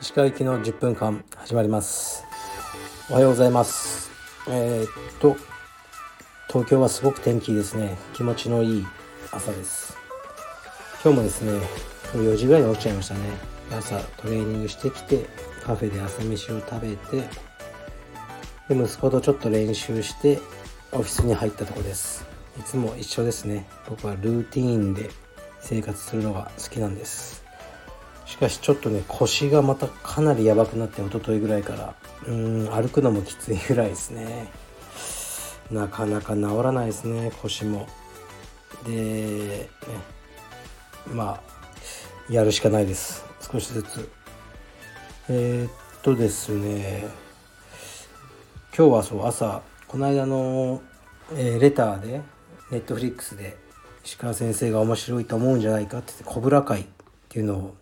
石川行きの10分間始まります。おはようございます。えー、っと東京はすごく天気いいですね。気持ちのいい朝です。今日もですね4時ぐらいに起きちゃいましたね。朝トレーニングしてきてカフェで朝飯を食べてで息子とちょっと練習してオフィスに入ったとこです。いつも一緒ですね。僕はルーティーンで生活するのが好きなんです。しかしちょっとね腰がまたかなりやばくなって一昨日ぐらいからうん歩くのもきついぐらいですね。なかなか治らないですね腰も。でねまあやるしかないです。少しずつ。えー、っとですね今日はそう朝この間の、えー、レターでネットフリックスで石川先生が面白いと思うんじゃないかって言って「コブラ会」っていうのを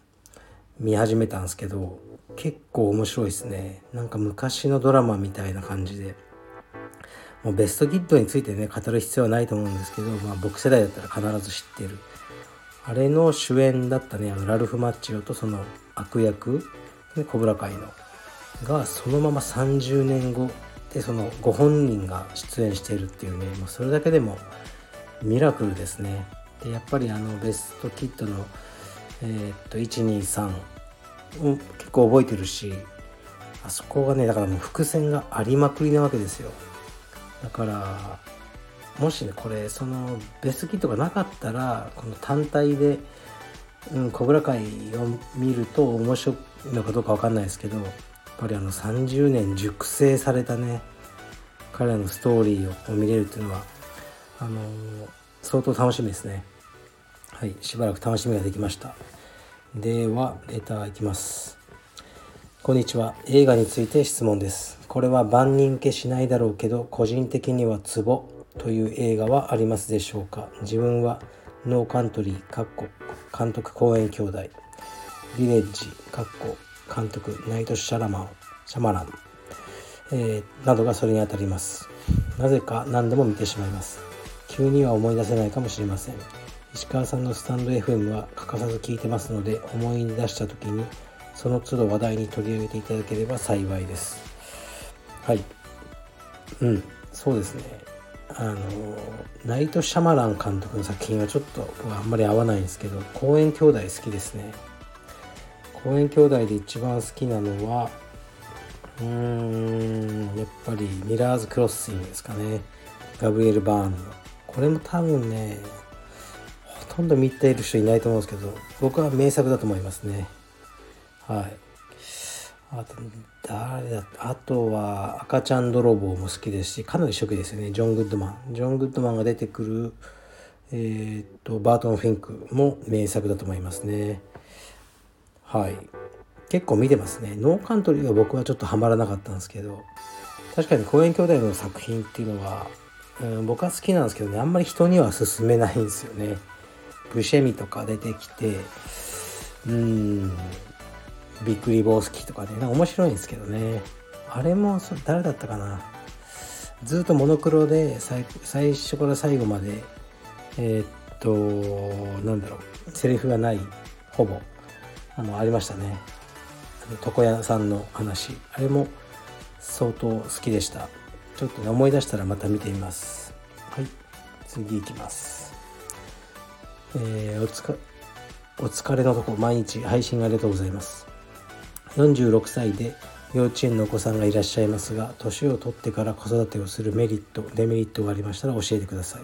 見始めたんですけど結構面白いですね。なんか昔のドラマみたいな感じで。もうベストキッドについてね語る必要はないと思うんですけど、まあ、僕世代だったら必ず知ってる。あれの主演だったねあのラルフ・マッチオとその悪役、ね、コブラ会の。がそのまま30年後でそのご本人が出演しているっていうねもうそれだけでもミラクルですね。でやっぱりあのベストキッドのえー、っと123を結構覚えてるしあそこがねだからもう伏線がありまくりなわけですよ。だからもしねこれそのベストキットがなかったらこの単体でうん、小倉会を見ると面白いのかどうか分かんないですけどやっぱりあの30年熟成されたね彼らのストーリーを見れるっていうのはあの、相当楽しみですね。はいしばらく楽しみができました。ではレターいきます。こんにちは。映画について質問です。これは万人受けしないだろうけど個人的にはツボという映画はありますでしょうか。自分はノーカントリーかっこ監督公演兄弟。ヴィレッジかっこ監督ナイト・シャラマンシャマラン、えー、などがそれにあたります。なぜか何でも見てしまいます。急には思い出せないかもしれません。石川さんのスタンド FM は欠かさず聞いてますので思い出した時にその都度話題に取り上げていただければ幸いです。はい。うん。そうですね。あのナイト・シャマラン監督の作品はちょっとあんまり合わないんですけど公園兄弟好きですね。公園兄弟で一番好きなのはうーんやっぱりミラーズ・クロッシングですかね。ガブリエル・バーンの。これも多分ねほとんど見ている人いないと思うんですけど僕は名作だと思いますね。はい。あと誰だあとは赤ちゃん泥棒も好きですしかなり初期ですよね。ジョン・グッドマンジョン・グッドマンが出てくるえー、っとバートン・フィンクも名作だと思いますね。はい。結構見てますね。ノーカントリーは僕はちょっとハマらなかったんですけど確かに公園兄弟の作品っていうのは、うん、僕は好きなんですけどねあんまり人には勧めないんですよね。ブシェミとか出てきてうんビッグリボースキーとかねな面白いんですけどね。あれも誰だったかな。ずっとモノクロで最初から最後までえー、っとなんだろうセリフがないほぼあのありましたね。床屋さんの話。あれも相当好きでした。ちょっとね思い出したらまた見てみます。はい。次いきます。えー、おつかお疲れのとこ毎日配信ありがとうございます。46歳で幼稚園のお子さんがいらっしゃいますが年を取ってから子育てをするメリットデメリットがありましたら教えてください。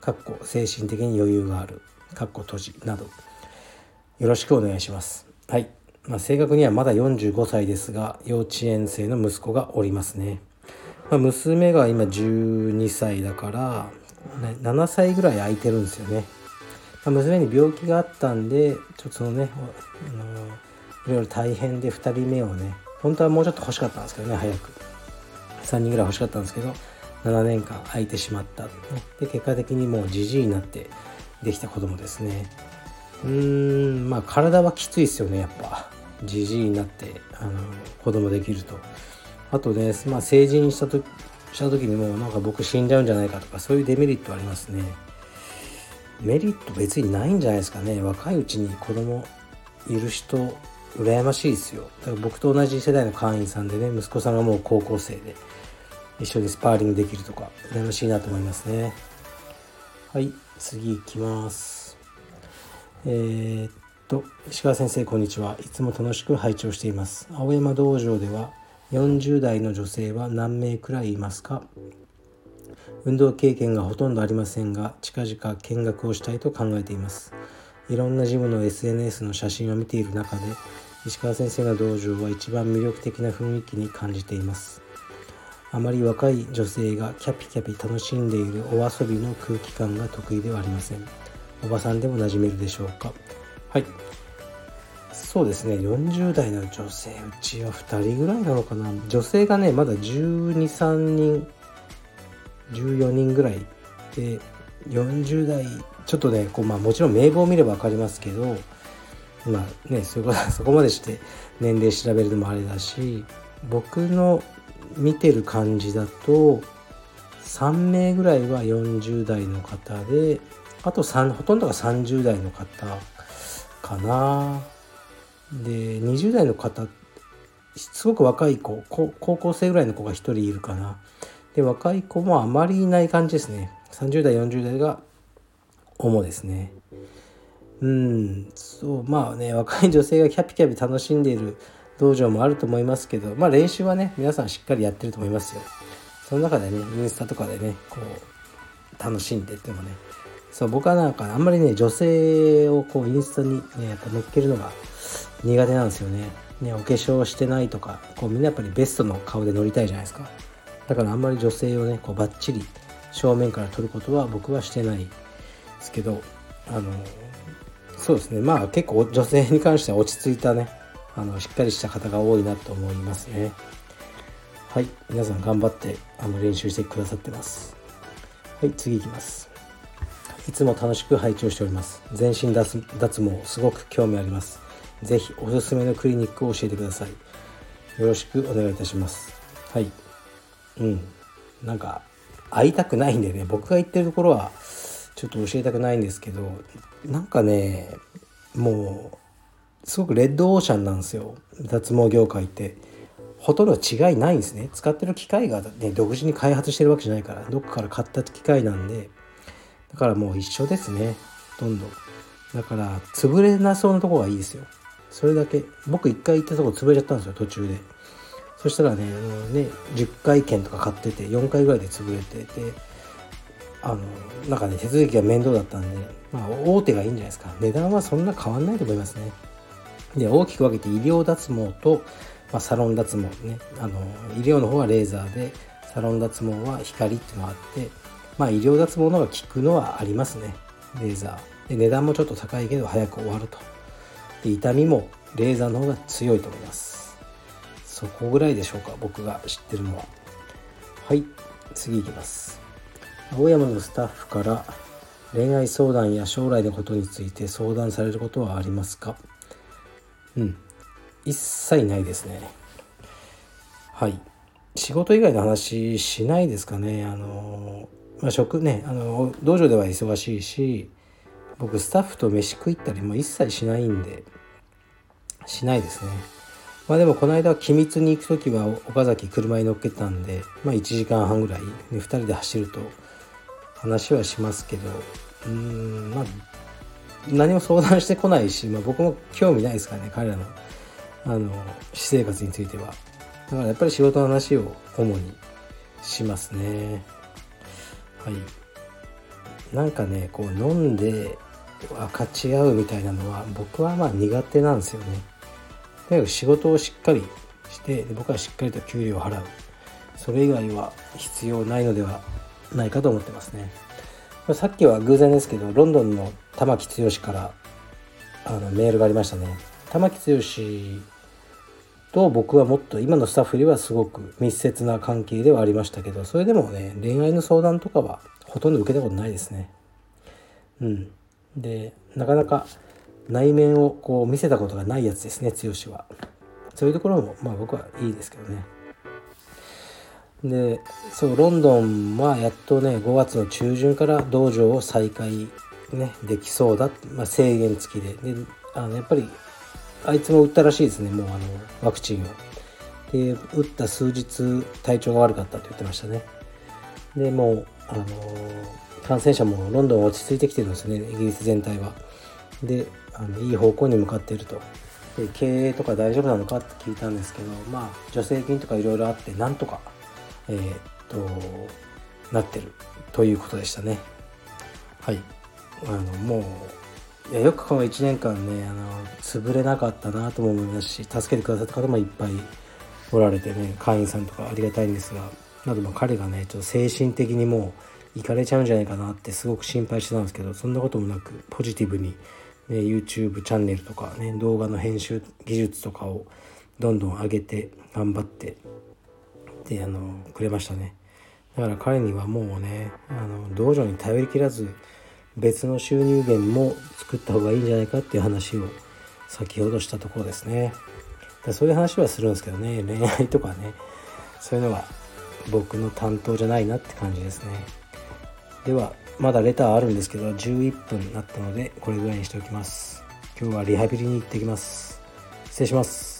かっこ精神的に余裕がある。かっこ閉じなど。よろしくお願いします。はい、まあ、正確にはまだ45歳ですが幼稚園生の息子がおりますね、まあ、娘が今12歳だから7歳ぐらい空いてるんですよね、まあ、娘に病気があったんでちょっとそのねあのいろいろ大変で2人目をね本当はもうちょっと欲しかったんですけどね早く。3人ぐらい欲しかったんですけど7年間空いてしまった、ね、で結果的にもうじじいになってできた子供ですね。うーんまあ体はきついですよねやっぱ。じじいになってあの子供できると。あとね、まあ、成人したとした時にもなんか僕死んじゃうんじゃないかとかそういうデメリットありますね。メリット別にないんじゃないですかね。若いうちに子供いる人羨ましいですよ。だから僕と同じ世代の会員さんでね息子さんがもう高校生で一緒にスパーリングできるとか羨ましいなと思いますね。はい次いきます。えー、っと石川先生こんにちは。いつも楽しく拝聴しています。青山道場では40代の女性は何名くらいいますか？運動経験がほとんどありませんが近々見学をしたいと考えています。いろんなジムの SNS の写真を見ている中で石川先生の道場は一番魅力的な雰囲気に感じています。あまり若い女性がキャピキャピ楽しんでいるお遊びの空気感が得意ではありません。おばさんでも馴染めるでしょうか？はい。そうですね。40代の女性うちは2人ぐらいなのかな。女性がねまだ123人14人ぐらいで40代ちょっとねこう、まあ、もちろん名簿を見れば分かりますけどまあねそこ そこまでして年齢調べるのもあれだし僕の見てる感じだと3名ぐらいは40代の方であと3ほとんどが30代の方かな。で20代の方すごく若い子高校生ぐらいの子が1人いるかな。で若い子もあまりいない感じですね。30代40代が主ですね。うんそうまあね若い女性がキャピキャピ楽しんでいる道場もあると思いますけどまあ練習はね皆さんしっかりやってると思いますよ。その中でねインスタとかでねこう楽しんでってもね。そう僕はなんかあんまりね女性をこうインスタにねやっぱ乗っけるのが苦手なんですよね。ねお化粧してないとかこうみんなやっぱりベストの顔で乗りたいじゃないですか。だからあんまり女性をねこうバッチリ正面から撮ることは僕はしてないですけどあのそうですね。まあ結構女性に関しては落ち着いたねあのしっかりした方が多いなと思いますね。はい。皆さん頑張ってあの練習してくださってます。はい。次いきます。いつも楽しく拝聴しております。全身脱毛すごく興味あります。是非おすすめのクリニックを教えてください。よろしくお願いいたします。はい。うん。なんか会いたくないんでね僕が言ってるところはちょっと教えたくないんですけどなんかねもうすごくレッドオーシャンなんですよ。脱毛業界って。ほとんど違いないんですね。使ってる機械が、ね、独自に開発してるわけじゃないからどっかから買った機械なんで。だからもう一緒ですね。ほとんど。だから潰れなそうなとこがいいですよ。それだけ僕一回行ったとこ潰れちゃったんですよ途中で。そしたらねあのね10回券とか買ってて4回ぐらいで潰れててあのなんかね手続きが面倒だったんで、まあ、大手がいいんじゃないですか。値段はそんな変わんないと思いますね。で大きく分けて医療脱毛と、まあ、サロン脱毛ね。あの医療の方はレーザーでサロン脱毛は光っていうのがあってまあ医療脱毛の方が効くのはありますね。レーザー。で値段もちょっと高いけど早く終わると。痛みもレーザーの方が強いと思います。そこぐらいでしょうか僕が知ってるのは。はい次いきます。青山のスタッフから恋愛相談や将来のことについて相談されることはありますか？うん一切ないですね。はい仕事以外の話しないですかね。あのまあ職ねあの道場では忙しいし僕スタッフと飯食いったりも一切しないんでしないですね。まあでもこの間機密に行く時は岡崎車に乗っけたんでまあ1時間半ぐらい、ね、2人で走ると話はしますけどうーんまあ何も相談してこないし、まあ、僕も興味ないですからね彼らのあの私生活については。だからやっぱり仕事の話を主にしますね。はい。なんかねこう飲んで分かち合うみたいなのは僕はまあ苦手なんですよね。だけど仕事をしっかりして僕はしっかりと給料を払う。それ以外は必要ないのではないかと思ってますね。さっきは偶然ですけどロンドンの玉木剛からあのメールがありましたね。玉木剛と僕はもっと今のスタッフよりはすごく密接な関係ではありましたけどそれでもね恋愛の相談とかはほとんど受けたことないですね。うん。でなかなか内面をこう見せたことがないやつですね剛は。そういうところもまあ僕はいいですけどね。でそうロンドンはやっとね5月の中旬から道場を再開ねできそうだ、まあ、制限付きで。であのやっぱりあいつも打ったらしいですねもうあのワクチンを。で打った数日体調が悪かったって言ってましたね。でもうあの感染者もロンドンは落ち着いてきてるんですよねイギリス全体は。であのいい方向に向かっていると。で経営とか大丈夫なのかって聞いたんですけどまあ助成金とかいろいろあってなんとかえー、っとなってるということでしたね。はい。あのもういやよくこの1年間ねあの潰れなかったなとも思いますし助けてくださった方もいっぱいおられてね会員さんとかありがたいんですがなども彼がねちょっと精神的にもういかれちゃうんじゃないかなってすごく心配してたんですけどそんなこともなくポジティブに、ね、YouTube チャンネルとかね動画の編集技術とかをどんどん上げて頑張ってであのくれましたね。だから彼にはもうねあの道場に頼りきらず別の収入源も作った方がいいんじゃないかっていう話を先ほどしたところですね。そういう話はするんですけどね恋愛とかねそういうのは僕の担当じゃないなって感じですね。ではまだレターあるんですけど11分になったのでこれぐらいにしておきます。今日はリハビリに行ってきます。失礼します。